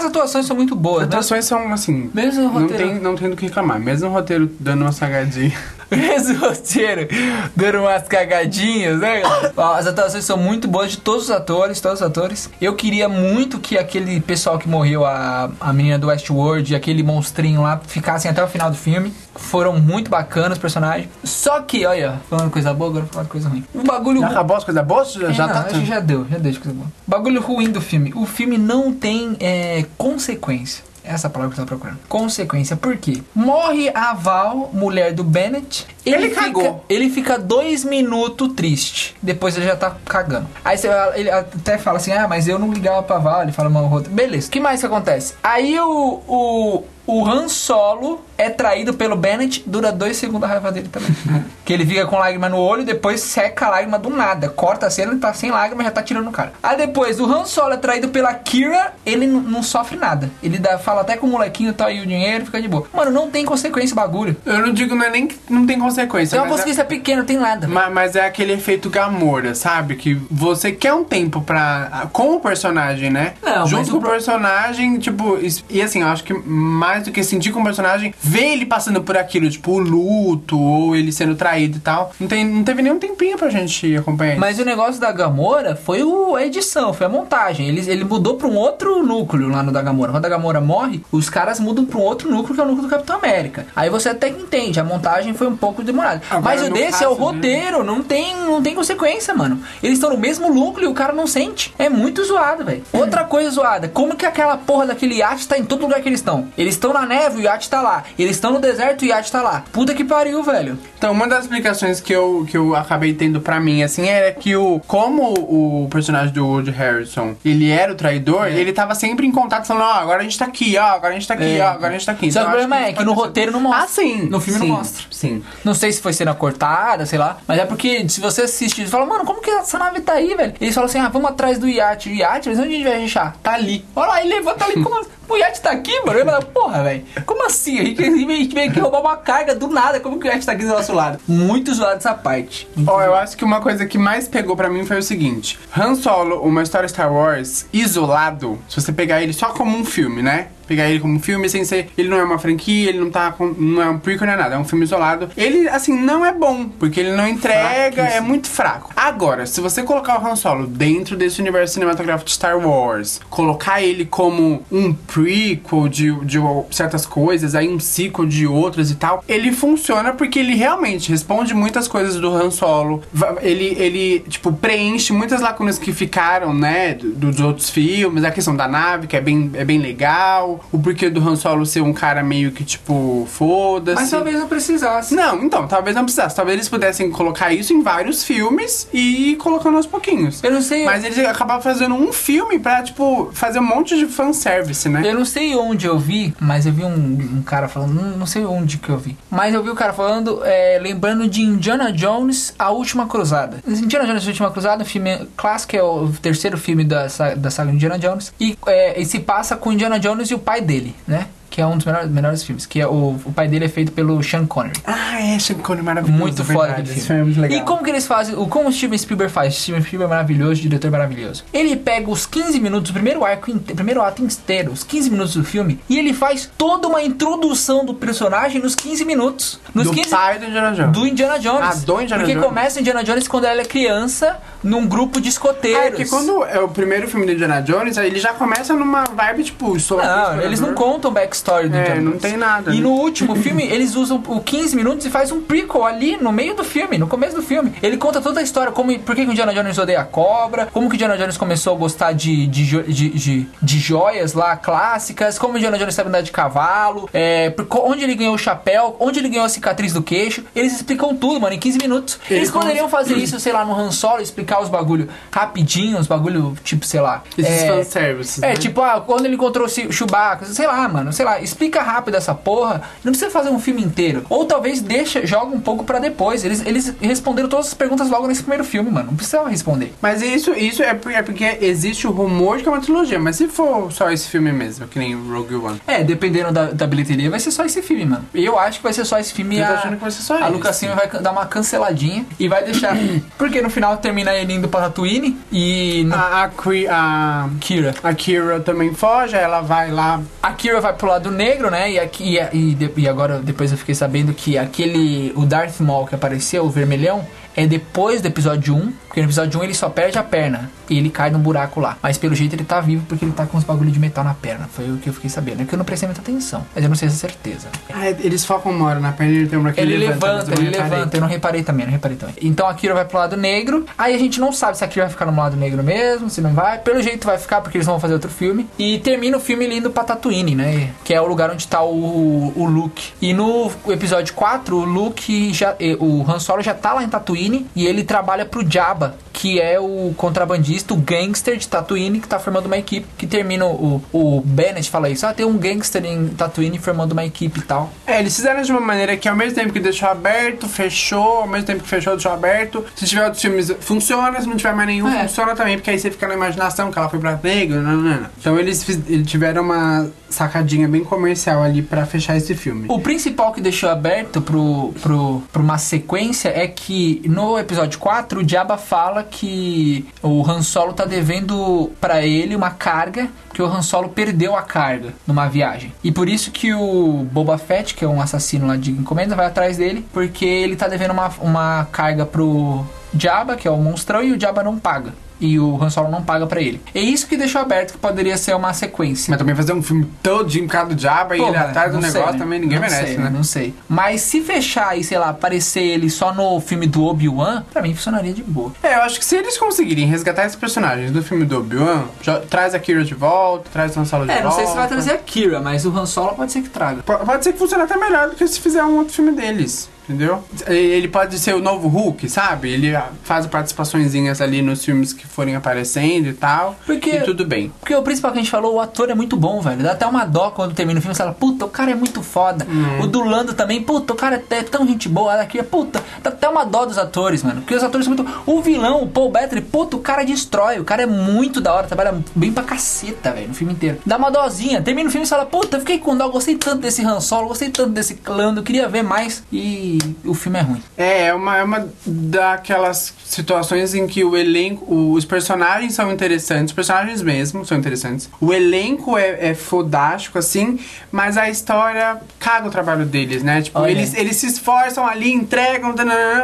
Speaker 3: As atuações são muito boas,
Speaker 2: As
Speaker 3: né?
Speaker 2: atuações são assim.
Speaker 3: Mesmo o
Speaker 2: Não
Speaker 3: roteiro.
Speaker 2: tem, não tem do que reclamar. Mesmo o roteiro dando uma sagadinha. [LAUGHS]
Speaker 3: Esse roteiro dando umas cagadinhas, né? As atuações são muito boas de todos os atores, todos os atores. Eu queria muito que aquele pessoal que morreu, a, a menina do Westworld e aquele monstrinho lá, ficassem até o final do filme. Foram muito bacanas os personagens. Só que, olha, falando coisa boa, agora de coisa ruim. O bagulho
Speaker 2: Já acabou as coisas boas? Já,
Speaker 3: é,
Speaker 2: já
Speaker 3: não,
Speaker 2: tá.
Speaker 3: já deu, já deu de coisa boa. Bagulho ruim do filme. O filme não tem é, consequência. Essa é palavra que eu tava procurando. Consequência. Por quê? Morre a Val, mulher do Bennett.
Speaker 2: Ele
Speaker 3: fica,
Speaker 2: cagou.
Speaker 3: Ele fica dois minutos triste. Depois ele já tá cagando. Aí você, ele até fala assim: Ah, mas eu não ligava pra Val. Ele fala uma outra. Beleza. O que mais que acontece? Aí o. o o Han Solo é traído pelo Bennett, dura dois segundos a raiva dele também. [LAUGHS] que ele fica com lágrima no olho, depois seca a lágrima do nada. Corta a cena, ele tá sem lágrima, já tá tirando o cara. Aí depois, o Han Solo é traído pela Kira, ele não sofre nada. Ele dá, fala até com o molequinho, tá aí o dinheiro, fica de boa. Mano, não tem consequência o bagulho.
Speaker 2: Eu não digo, não é nem que não tem consequência. consequência.
Speaker 3: Tem uma
Speaker 2: mas é-
Speaker 3: consequência pequena, não tem nada.
Speaker 2: Ma- Mas é aquele efeito Gamora, sabe? Que você quer um tempo pra. com o personagem, né?
Speaker 3: Não, mas
Speaker 2: Junto com o
Speaker 3: pro-
Speaker 2: personagem, tipo. E assim, eu acho que mais do que sentir com o personagem, ver ele passando por aquilo, tipo, o luto, ou ele sendo traído e tal. Não, tem, não teve nenhum tempinho pra gente acompanhar.
Speaker 3: Mas o negócio da Gamora foi o, a edição, foi a montagem. Ele, ele mudou pra um outro núcleo lá no da Gamora. Quando a Gamora morre, os caras mudam pra um outro núcleo que é o núcleo do Capitão América. Aí você até entende, a montagem foi um pouco demorada.
Speaker 2: Agora,
Speaker 3: Mas o desse é o
Speaker 2: caso, né?
Speaker 3: roteiro, não tem, não tem consequência, mano. Eles estão no mesmo núcleo e o cara não sente. É muito zoado, velho. Outra coisa zoada, como que aquela porra daquele iate tá em todo lugar que eles estão? Eles estão na neve, o iate tá lá. Eles estão no deserto, o iate tá lá. Puta que pariu, velho.
Speaker 2: Então, uma das explicações que eu, que eu acabei tendo pra mim, assim, era que o como o personagem do Woody Harrison, ele era o traidor,
Speaker 3: É.
Speaker 2: ele tava sempre em contato falando, ó, agora a gente tá aqui, ó, agora a gente tá aqui,
Speaker 3: É.
Speaker 2: ó, agora a gente tá aqui.
Speaker 3: Só que o
Speaker 2: Então, acho
Speaker 3: problema é
Speaker 2: isso
Speaker 3: que no roteiro não mostra.
Speaker 2: Ah, sim.
Speaker 3: No filme não
Speaker 2: sim,
Speaker 3: mostra.
Speaker 2: Sim.
Speaker 3: Não sei se foi cena cortada, sei lá. Mas é porque se você assiste, você fala, mano, como que essa nave tá aí, velho? Eles falam assim, ah, vamos atrás do iate. O iate, mas onde a gente vai achar? Tá ali. Olha lá, ele levanta ali. Como O iate tá aqui, mano? Eu falo, porra, velho. Como assim? A gente, a gente veio aqui roubar uma carga do nada. Como que o iate tá aqui do nosso lado? Muito zoado essa parte.
Speaker 2: Ó, eu acho que uma coisa que mais pegou pra mim foi o seguinte: Han Solo, uma história Star Wars isolado, se você pegar ele só como um filme, né? Pegar ele como um filme sem ser. Ele não é uma franquia, ele não tá com. Não é um prequel, não é nada, é um filme isolado. Ele, assim, não é bom, porque ele não entrega, é muito fraco. Agora, se você colocar o Han Solo dentro desse universo cinematográfico de Star Wars, colocar ele como um prequel de, de certas coisas, aí um sequel de outras e tal, ele funciona porque ele realmente responde muitas coisas do Han Solo. Ele, ele tipo, preenche muitas lacunas que ficaram, né, do- dos outros filmes, a questão da nave, que é bem, é bem legal, o porquê do Han Solo ser um cara meio que, tipo, foda-se.
Speaker 3: Mas talvez não precisasse.
Speaker 2: Não, então, talvez não precisasse. Talvez eles pudessem colocar isso em vários filmes e ir colocando aos pouquinhos.
Speaker 3: Eu não sei.
Speaker 2: Mas eles acabaram fazendo um filme pra, tipo, fazer um monte de fanservice, né?
Speaker 3: Eu não sei onde eu vi, mas eu vi um, um cara falando, não, sei onde que eu vi. Mas eu vi o cara falando, é, lembrando de Indiana Jones, A Última Cruzada. Indiana Jones, A Última Cruzada, um filme clássico, é o terceiro filme da, da saga Indiana Jones. E, é, e se passa com Indiana Jones e o pai dele, né? Que é um dos melhores, melhores filmes. Que é o, o pai dele é feito pelo Sean Connery.
Speaker 2: Ah, é, Sean Connery maravilhoso.
Speaker 3: Muito foda aquele
Speaker 2: Esse
Speaker 3: filme.
Speaker 2: é muito legal.
Speaker 3: E como que eles fazem? o- Como o Steven Spielberg faz? Steven Spielberg é maravilhoso, diretor maravilhoso. Ele pega os 15 minutos, o primeiro arco, inte- primeiro ato inteiro, os 15 minutos do filme, e ele faz toda uma introdução do personagem nos 15 minutos. Nos
Speaker 2: do
Speaker 3: 15
Speaker 2: pai do Indiana Jones.
Speaker 3: do Indiana Jones.
Speaker 2: Ah, do Indiana
Speaker 3: Porque
Speaker 2: Jones.
Speaker 3: começa o Indiana Jones quando ela é criança, num grupo de
Speaker 2: Ah,
Speaker 3: escoteiros.
Speaker 2: é porque quando é o primeiro filme do Indiana Jones, aí ele já começa numa vibe, tipo, sou
Speaker 3: Não, eles não contam o backstory do
Speaker 2: É,
Speaker 3: Indiana
Speaker 2: não
Speaker 3: Jones.
Speaker 2: tem nada,
Speaker 3: E
Speaker 2: né?
Speaker 3: no último filme, eles usam o 15 minutos e faz um prequel ali no meio do filme, no começo do filme. Ele conta toda a história, como, por que, que o Indiana Jones odeia a cobra, como que o Indiana Jones começou a gostar de, de, de, de, de joias lá clássicas, como o Indiana Jones sabe andar de cavalo, é, onde ele ganhou o chapéu, onde ele ganhou a cicatriz do queixo. Eles explicam tudo, mano, em 15 minutos.
Speaker 2: Ele
Speaker 3: Eles
Speaker 2: cons-
Speaker 3: poderiam fazer [CLEARS THROAT] isso, sei lá, no Han Solo, explicar os bagulho rapidinho, os bagulho, tipo, sei lá.
Speaker 2: Esses
Speaker 3: é,
Speaker 2: fanservices,
Speaker 3: é,
Speaker 2: né?
Speaker 3: tipo, ah, quando ele encontrou o Chewbacca, sei lá, mano, sei lá, explica rápido essa porra. Não precisa fazer um filme inteiro. Ou talvez deixa, joga um pouco pra depois. Eles, eles responderam todas as perguntas logo nesse primeiro filme, mano. Não precisava responder.
Speaker 2: Mas isso, isso é, é porque existe o rumor de que é uma trilogia. Mas se for só esse filme mesmo, que nem o Rogue One.
Speaker 3: É, dependendo da, da bilheteria, vai ser só esse filme, mano. Eu acho que vai ser só esse filme.
Speaker 2: Eu tô
Speaker 3: a,
Speaker 2: achando que vai ser só
Speaker 3: A. Lucasfilm vai dar uma canceladinha e vai deixar. [COUGHS] porque no final termina ele indo pra Tatooine e. No,
Speaker 2: A, a, a,
Speaker 3: Kira.
Speaker 2: a Kira também foge, ela vai lá.
Speaker 3: A Kira vai pro lado negro, né? E, aqui, e, e, e agora depois eu fiquei sabendo que aquele. O Darth Maul que apareceu, o vermelhão, é depois do episódio 1. Porque no episódio 1 ele só perde a perna. E ele cai num buraco lá. Mas pelo jeito ele tá vivo porque ele tá com uns bagulho de metal na perna. Foi o que eu fiquei sabendo. É que eu não prestei muita atenção. Mas eu não sei se é certeza.
Speaker 2: Ah, eles focam uma hora na perna e ele tem uma que
Speaker 3: Ele
Speaker 2: mas
Speaker 3: levanta,
Speaker 2: não
Speaker 3: ele
Speaker 2: reparei.
Speaker 3: levanta. Eu não reparei também, não reparei também. Então a Kira vai pro lado negro. Aí a gente não sabe se a Kira vai ficar no lado negro mesmo, se não vai. Pelo jeito vai ficar, porque eles vão fazer outro filme. E termina o filme ele indo pra Tatooine, né? Que é o lugar onde tá o, o Luke. E no episódio 4, o Luke já. O Han Solo já tá lá em Tatooine. Tatooine e ele trabalha pro Jabba, que é o contrabandista, o gangster de Tatooine que tá formando uma equipe que termina o, o Bennett fala isso, ah, tem um gangster em Tatooine formando uma equipe e tal.
Speaker 2: É, eles fizeram de uma maneira que ao mesmo tempo que deixou aberto, fechou, ao mesmo tempo que fechou, deixou aberto. Se tiver outros filmes, funciona, se não tiver mais nenhum,
Speaker 3: É.
Speaker 2: funciona também, porque aí você fica na imaginação que ela foi pra negro, não, não, não. Então eles, fiz- eles tiveram uma sacadinha bem comercial ali pra fechar esse filme.
Speaker 3: O principal que deixou aberto pro, pro, pra uma sequência é que no episódio 4 o Jabba fala que o Han Solo tá devendo pra ele uma carga, que o Han Solo perdeu a carga numa viagem. E por isso que o Boba Fett, que é um assassino lá de encomenda, vai atrás dele, porque ele tá devendo uma, uma carga pro Jabba, que é o monstrão, e o Jabba não paga. E o Han Solo não paga pra ele. É isso que deixou aberto que poderia ser uma sequência.
Speaker 2: Mas também fazer um filme todo de cada diabo e ele atrás do
Speaker 3: não sei,
Speaker 2: negócio
Speaker 3: né?
Speaker 2: também ninguém
Speaker 3: Não
Speaker 2: merece,
Speaker 3: sei,
Speaker 2: né?
Speaker 3: Não sei. Mas se fechar e, sei lá, aparecer ele só no filme do Obi-Wan, pra mim funcionaria de boa.
Speaker 2: É, eu acho que se eles conseguirem resgatar esses personagens do filme do Obi-Wan, traz a Kira de volta, traz o Han Solo de
Speaker 3: É,
Speaker 2: volta.
Speaker 3: não sei se vai trazer a Kira, mas o Han Solo pode ser que traga.
Speaker 2: P- Pode ser que funcione até melhor do que se fizer um outro filme deles. Entendeu? Ele pode ser o novo Hulk, sabe? Ele faz participaçõezinhas ali nos filmes que forem aparecendo e tal.
Speaker 3: Porque-
Speaker 2: E tudo bem.
Speaker 3: Porque o principal que a gente falou, o ator é muito bom, velho. Dá até uma dó quando termina o filme, você fala, puta, o cara é muito foda.
Speaker 2: Uhum.
Speaker 3: O do Lando também, puta, o cara é tão gente boa. Daqui, puta, dá até uma dó dos atores, mano. Porque os atores são muito. O vilão, o Paul Bettany, puta, o cara destrói. O cara é muito da hora, trabalha bem pra caceta, velho, no filme inteiro. Dá uma dózinha. Termina o filme e fala, puta, fiquei com dó, gostei tanto desse Han Solo, gostei tanto desse Lando, queria ver mais. E o filme é ruim.
Speaker 2: É, é uma, é uma daquelas situações em que o elenco, os personagens são interessantes, os personagens mesmo são interessantes. O elenco é, é fodástico, assim, mas a história caga o trabalho deles, né? Tipo,
Speaker 3: Olha.
Speaker 2: eles, eles se esforçam ali, entregam,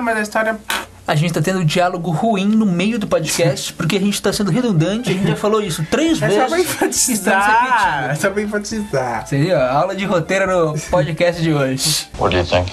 Speaker 2: mas a história.
Speaker 3: A gente tá tendo um diálogo ruim no meio do podcast, [LAUGHS] porque a gente tá sendo redundante, a gente já falou isso três [LAUGHS]
Speaker 2: É
Speaker 3: vezes.
Speaker 2: só pra enfatizar. É só pra enfatizar.
Speaker 3: Seria a aula de roteiro no podcast de hoje.
Speaker 4: What do you think?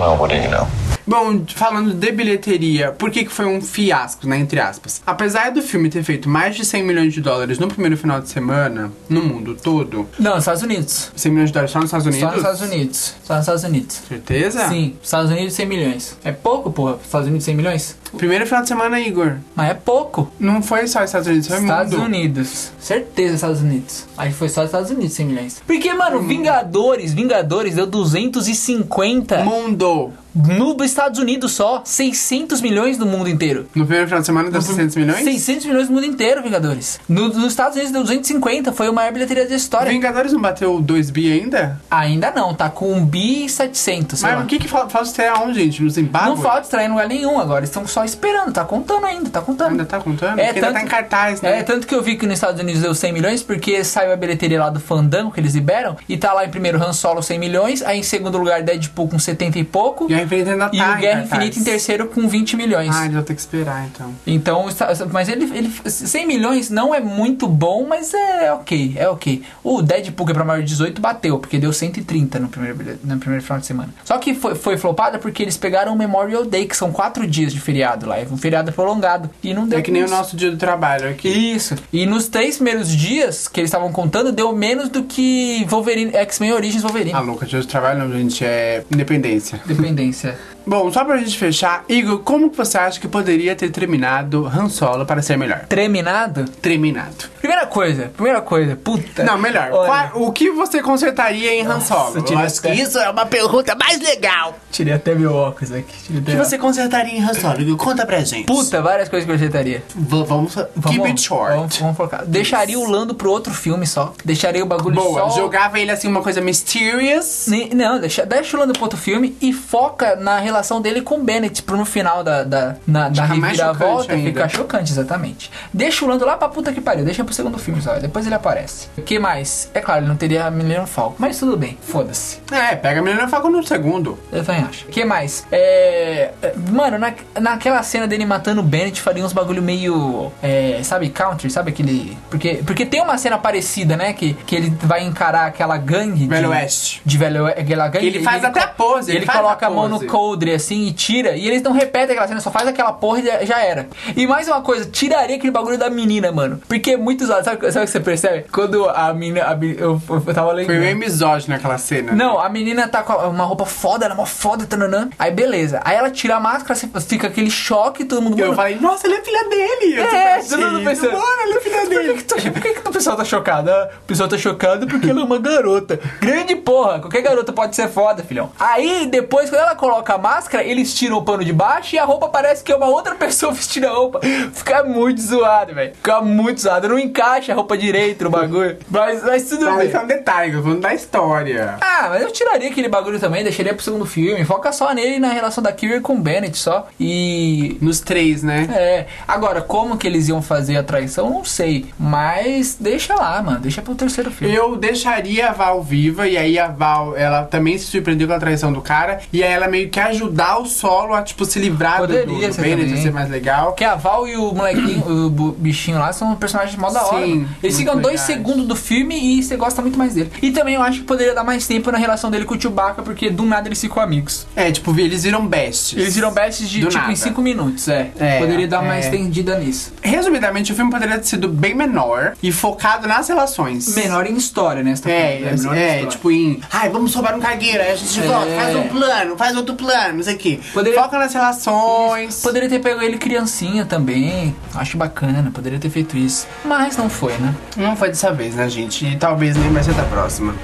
Speaker 4: Well, what do you know?
Speaker 2: Bom, falando de bilheteria, por que, que foi um fiasco, né? Entre aspas. Apesar do filme ter feito mais de 100 milhões de dólares no primeiro final de semana, no mundo todo,
Speaker 3: Não, nos Estados Unidos.
Speaker 2: 100 milhões de dólares só nos Estados Unidos?
Speaker 3: Só nos Estados Unidos. Só nos Estados Unidos.
Speaker 2: Certeza?
Speaker 3: Sim, Estados Unidos 100 milhões. É pouco, porra. Estados Unidos 100 milhões?
Speaker 2: Primeiro final de semana, Igor.
Speaker 3: Mas é pouco.
Speaker 2: Não foi só Estados Unidos, foi
Speaker 3: Estados
Speaker 2: mundo.
Speaker 3: Unidos. Certeza, Estados Unidos. Aí foi só Estados Unidos 100 milhões. Porque, mano, Vingadores, Vingadores deu 250
Speaker 2: Mundo.
Speaker 3: No dos Estados Unidos só. 600 milhões no mundo inteiro.
Speaker 2: No primeiro final de semana deu 600 milhões?
Speaker 3: 600 milhões no mundo inteiro, Vingadores. No- nos Estados Unidos deu 250, foi a maior bilheteria da história.
Speaker 2: Vingadores não bateu 2 bi ainda?
Speaker 3: Ainda não, tá com 1 bi e 700, sei
Speaker 2: Mas o que que falta estrear onde, gente? No Zimbábue?
Speaker 3: Não falta extrair em lugar nenhum agora, estão só esperando, tá contando ainda, tá contando.
Speaker 2: Ainda tá contando?
Speaker 3: É,
Speaker 2: Porque ainda
Speaker 3: tanto-
Speaker 2: tá em cartaz, né?
Speaker 3: É, tanto que eu vi que nos Estados Unidos deu 100 milhões, porque saiu a bilheteria lá do Fandango, que eles liberam, e tá lá em primeiro Han Solo 100 milhões, aí em segundo lugar Deadpool com 70 e pouco,
Speaker 2: Guerra Infinita ainda tá
Speaker 3: e o Guerra. Infinita em terceiro com 20 milhões.
Speaker 2: Ah, eles vão ter que esperar, então.
Speaker 3: Então, mas ele, ele 100 milhões não é muito bom, mas é ok, é ok. O Deadpool que é pra maior de 18 bateu, porque deu 130 no primeiro, no primeiro final de semana. Só que foi, foi flopada porque eles pegaram o Memorial Day, que são quatro dias de feriado lá, é um feriado prolongado, e não deu
Speaker 2: É que nem o
Speaker 3: isso.
Speaker 2: nosso dia do trabalho aqui.
Speaker 3: Isso. E nos três primeiros dias que eles estavam contando, deu menos do que Wolverine, X-Men Origins Wolverine.
Speaker 2: Ah, louca, dia do trabalho não, gente, é independência.
Speaker 3: Dependência referência
Speaker 2: Bom, só pra gente fechar, Igor, como que você acha que poderia ter terminado Han Solo para ser melhor?
Speaker 3: Treminado?
Speaker 2: Terminado.
Speaker 3: Primeira coisa, primeira coisa, puta.
Speaker 2: Não, melhor.
Speaker 3: Olha.
Speaker 2: Qual- o que você consertaria em Han Solo? Eu acho que isso é uma pergunta mais legal.
Speaker 3: Tirei até meu óculos aqui.
Speaker 2: O que você consertaria em Han Solo? Igor? Conta pra gente.
Speaker 3: Puta, várias coisas que eu ajeitaria.
Speaker 2: V- vamos, keep it short.
Speaker 3: Vamos, vamos focar. Deixaria o Lando pro outro filme só. Deixaria o bagulho
Speaker 2: Boa,
Speaker 3: só.
Speaker 2: jogava ele assim, uma coisa mysterious.
Speaker 3: Não, deixa, deixa o Lando pro outro filme e foca na relação dele com o Bennett pro no final da, da, na, da reviravolta ficar chocante, exatamente. Deixa o Lando lá pra puta que pariu, deixa pro segundo filme só, depois ele aparece. O que mais? É claro, ele não teria a Millennium Falcon, mas tudo bem, foda-se.
Speaker 2: É, pega a e Falcon no segundo.
Speaker 3: Eu também acho. O que mais? É. é, Mano, na, naquela cena dele matando o Bennett, faria uns bagulho meio. É, sabe, country? Sabe aquele. Porque, porque tem uma cena parecida, né? Que, que ele vai encarar aquela gangue.
Speaker 2: Velho
Speaker 3: de,
Speaker 2: Oeste.
Speaker 3: De Velho Oeste. Aquela gangue.
Speaker 2: Ele faz
Speaker 3: e
Speaker 2: até a pose, ele
Speaker 3: Ele coloca
Speaker 2: a
Speaker 3: a mão no
Speaker 2: pose.
Speaker 3: Podre assim e tira. E eles não repetem aquela cena, só faz aquela porra e já- era. E mais uma coisa, tiraria aquele bagulho da menina, mano. Porque é muito zoado. Sabe, sabe o que você percebe? Quando a menina. a eu, eu tava lendo.
Speaker 2: Foi meio misógino aquela cena.
Speaker 3: Não, a menina tá com uma roupa foda, ela é uma foda, tananã. Aí beleza. Aí ela tira a máscara, fica aquele choque, todo mundo.
Speaker 2: Eu
Speaker 3: mano,
Speaker 2: falei, nossa, ele é filha dele. Eu
Speaker 3: É, todo mundo pensando.
Speaker 2: Mano, ele é filha
Speaker 3: Por que,
Speaker 2: dele.
Speaker 3: que, por que que o pessoal tá chocado? Ah, o pessoal tá chocado porque ela é uma garota. Grande porra, qualquer garota pode ser foda, filhão. Aí, depois, quando ela coloca a máscara, eles tiram o pano de baixo e a roupa parece que é uma outra [LAUGHS] pessoa vestindo a roupa. Fica muito zoado, velho. Fica muito zoado. Não encaixa a roupa direito no bagulho. [LAUGHS] Mas, mas tudo
Speaker 2: Mas
Speaker 3: bem.
Speaker 2: isso é um detalhe, tô falando da história.
Speaker 3: Ah, mas eu tiraria aquele bagulho também, deixaria pro segundo filme. Foca só nele na relação da Kira com o Bennett só. E
Speaker 2: Nos três, né?
Speaker 3: é, agora, como que eles iam fazer a traição, não sei. Mas deixa lá, mano. Deixa pro terceiro filme.
Speaker 2: Eu deixaria a Val viva e aí a Val, ela também se surpreendeu com a traição do cara e aí ela meio que ajudar o solo a, tipo, se livrar
Speaker 3: Poderia
Speaker 2: do, do
Speaker 3: ser
Speaker 2: Bennett, ser mais legal.
Speaker 3: Porque a Val e o molequinho, o bichinho lá, são personagens mó da hora.
Speaker 2: Sim.
Speaker 3: Eles ficam dois
Speaker 2: legais.
Speaker 3: segundos do filme e você gosta muito mais dele. E também eu acho que poderia dar mais tempo na relação dele com o Chewbacca, porque do nada eles ficam amigos.
Speaker 2: É, tipo, eles viram besties.
Speaker 3: Eles viram bestes de
Speaker 2: Do
Speaker 3: tipo
Speaker 2: nada.
Speaker 3: em 5 minutos, é.
Speaker 2: É,
Speaker 3: Poderia dar
Speaker 2: é.
Speaker 3: mais estendida nisso.
Speaker 2: Resumidamente, o filme poderia ter sido bem menor e focado nas relações.
Speaker 3: Menor em história, né? Você tá
Speaker 2: É,
Speaker 3: falando,
Speaker 2: é,
Speaker 3: em
Speaker 2: é,
Speaker 3: história.
Speaker 2: tipo em. Ai, vamos roubar um cargueiro, aí a gente
Speaker 3: É.
Speaker 2: volta, faz um plano, faz outro plano, não sei o quê.
Speaker 3: Poderia-
Speaker 2: Foca nas relações.
Speaker 3: Poderia ter pego ele criancinha também. Acho bacana, poderia ter feito isso. Mas não foi, né?
Speaker 2: Não foi dessa vez, né, gente? E talvez nem vai ser da próxima.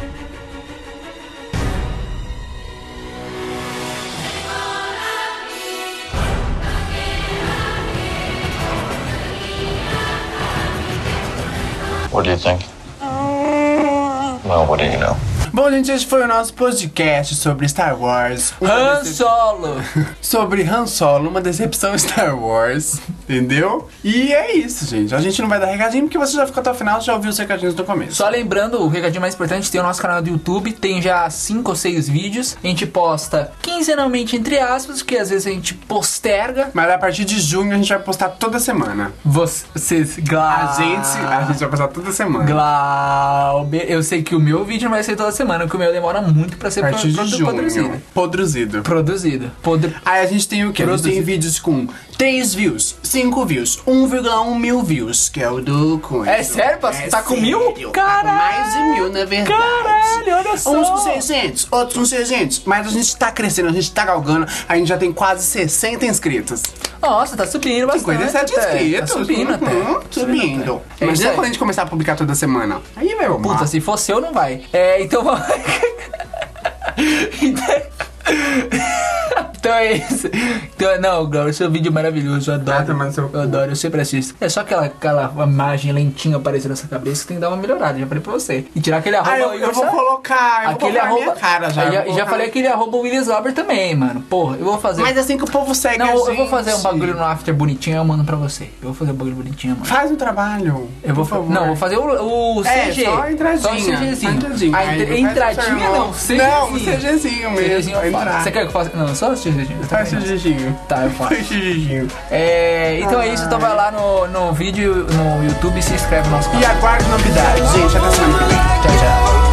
Speaker 4: What do you think? Well, what do you know?
Speaker 2: Bom, gente, esse foi o nosso podcast sobre Star Wars.
Speaker 3: Han
Speaker 2: decep-
Speaker 3: Solo! [LAUGHS]
Speaker 2: Sobre Han Solo, uma decepção Star Wars, entendeu? E é isso, gente. A gente não vai dar recadinho porque você já ficou até o final, já ouviu os recadinhos do começo.
Speaker 3: Só lembrando, o recadinho mais importante, tem o nosso canal do YouTube, tem já 5 ou 6 vídeos. A gente posta quinzenalmente, entre aspas, que às vezes a gente posterga.
Speaker 2: Mas a partir de junho a gente vai postar toda semana.
Speaker 3: Vocês,
Speaker 2: A
Speaker 3: Glau...
Speaker 2: gente, a gente vai postar toda semana.
Speaker 3: Glaube, eu sei que o meu vídeo não vai ser toda semana, que o meu demora muito pra ser
Speaker 2: A partir
Speaker 3: pro-
Speaker 2: de
Speaker 3: pro- produzido.
Speaker 2: junho. Produzido.
Speaker 3: Produzido. Podre...
Speaker 2: Aí a gente tem o quê? A gente tem
Speaker 3: Produzido.
Speaker 2: vídeos com 3 views, 5 views, 1,1 mil views, que é o do Coisa.
Speaker 3: É sério, parceiro? Tá com mil?
Speaker 2: Tá
Speaker 3: Caralho!
Speaker 2: mais de mil, na verdade.
Speaker 3: Caralho, olha só!
Speaker 2: Uns com 600, outros com 600. Mas a gente tá crescendo, a gente tá galgando. A gente já tem quase 60 inscritos.
Speaker 3: Nossa, tá subindo bastante.
Speaker 2: 57
Speaker 3: até.
Speaker 2: inscritos.
Speaker 3: Tá subindo
Speaker 2: Uhum,
Speaker 3: até. Tá
Speaker 2: Subindo.
Speaker 3: até. É isso
Speaker 2: Imagina
Speaker 3: aí.
Speaker 2: quando a gente começar a publicar toda semana. Aí vai bombar.
Speaker 3: Puta, se fosse eu, não vai. É, então vamos. [LAUGHS] então é isso. Então, não, Glaucio, seu vídeo é maravilhoso. Eu adoro.
Speaker 2: Ah,
Speaker 3: eu adoro, eu sempre assisto. É só aquela, aquela imagem lentinha aparecendo na sua cabeça que tem que dar uma melhorada. Já falei pra você. E tirar aquele arroba.
Speaker 2: Ah, eu, eu vou
Speaker 3: Sa-
Speaker 2: colocar. Eu
Speaker 3: Aquele
Speaker 2: vou
Speaker 3: arroba.
Speaker 2: minha cara já.
Speaker 3: Já, já falei aquele arroba Willis Glauber também, mano. Porra, eu vou fazer.
Speaker 2: Mas assim que o povo segue
Speaker 3: não, eu vou fazer um bagulho no after bonitinho, eu mando pra você. Eu vou fazer um bagulho bonitinho, mano.
Speaker 2: Faz um trabalho.
Speaker 3: Eu vou
Speaker 2: por
Speaker 3: fa-
Speaker 2: favor.
Speaker 3: Não, vou fazer o, o
Speaker 2: É,
Speaker 3: CG.
Speaker 2: só a entradinha.
Speaker 3: Só o CGzinho.
Speaker 2: A entradinha. O
Speaker 3: não, CGzinho.
Speaker 2: Não, o CGzinho mesmo.
Speaker 3: CGzinho eu faço.
Speaker 2: entrar.
Speaker 3: Você quer que eu faça? Não, só o CGzinho. Eu
Speaker 2: Faz o. CGzinho.
Speaker 3: Tá, eu faço.
Speaker 2: Faz o CGzinho.
Speaker 3: É, então é isso, então vai lá no, no vídeo, no YouTube se inscreve no nosso canal.
Speaker 2: E aguarde novidades, gente. Até semana que vem.
Speaker 3: Tchau, tchau.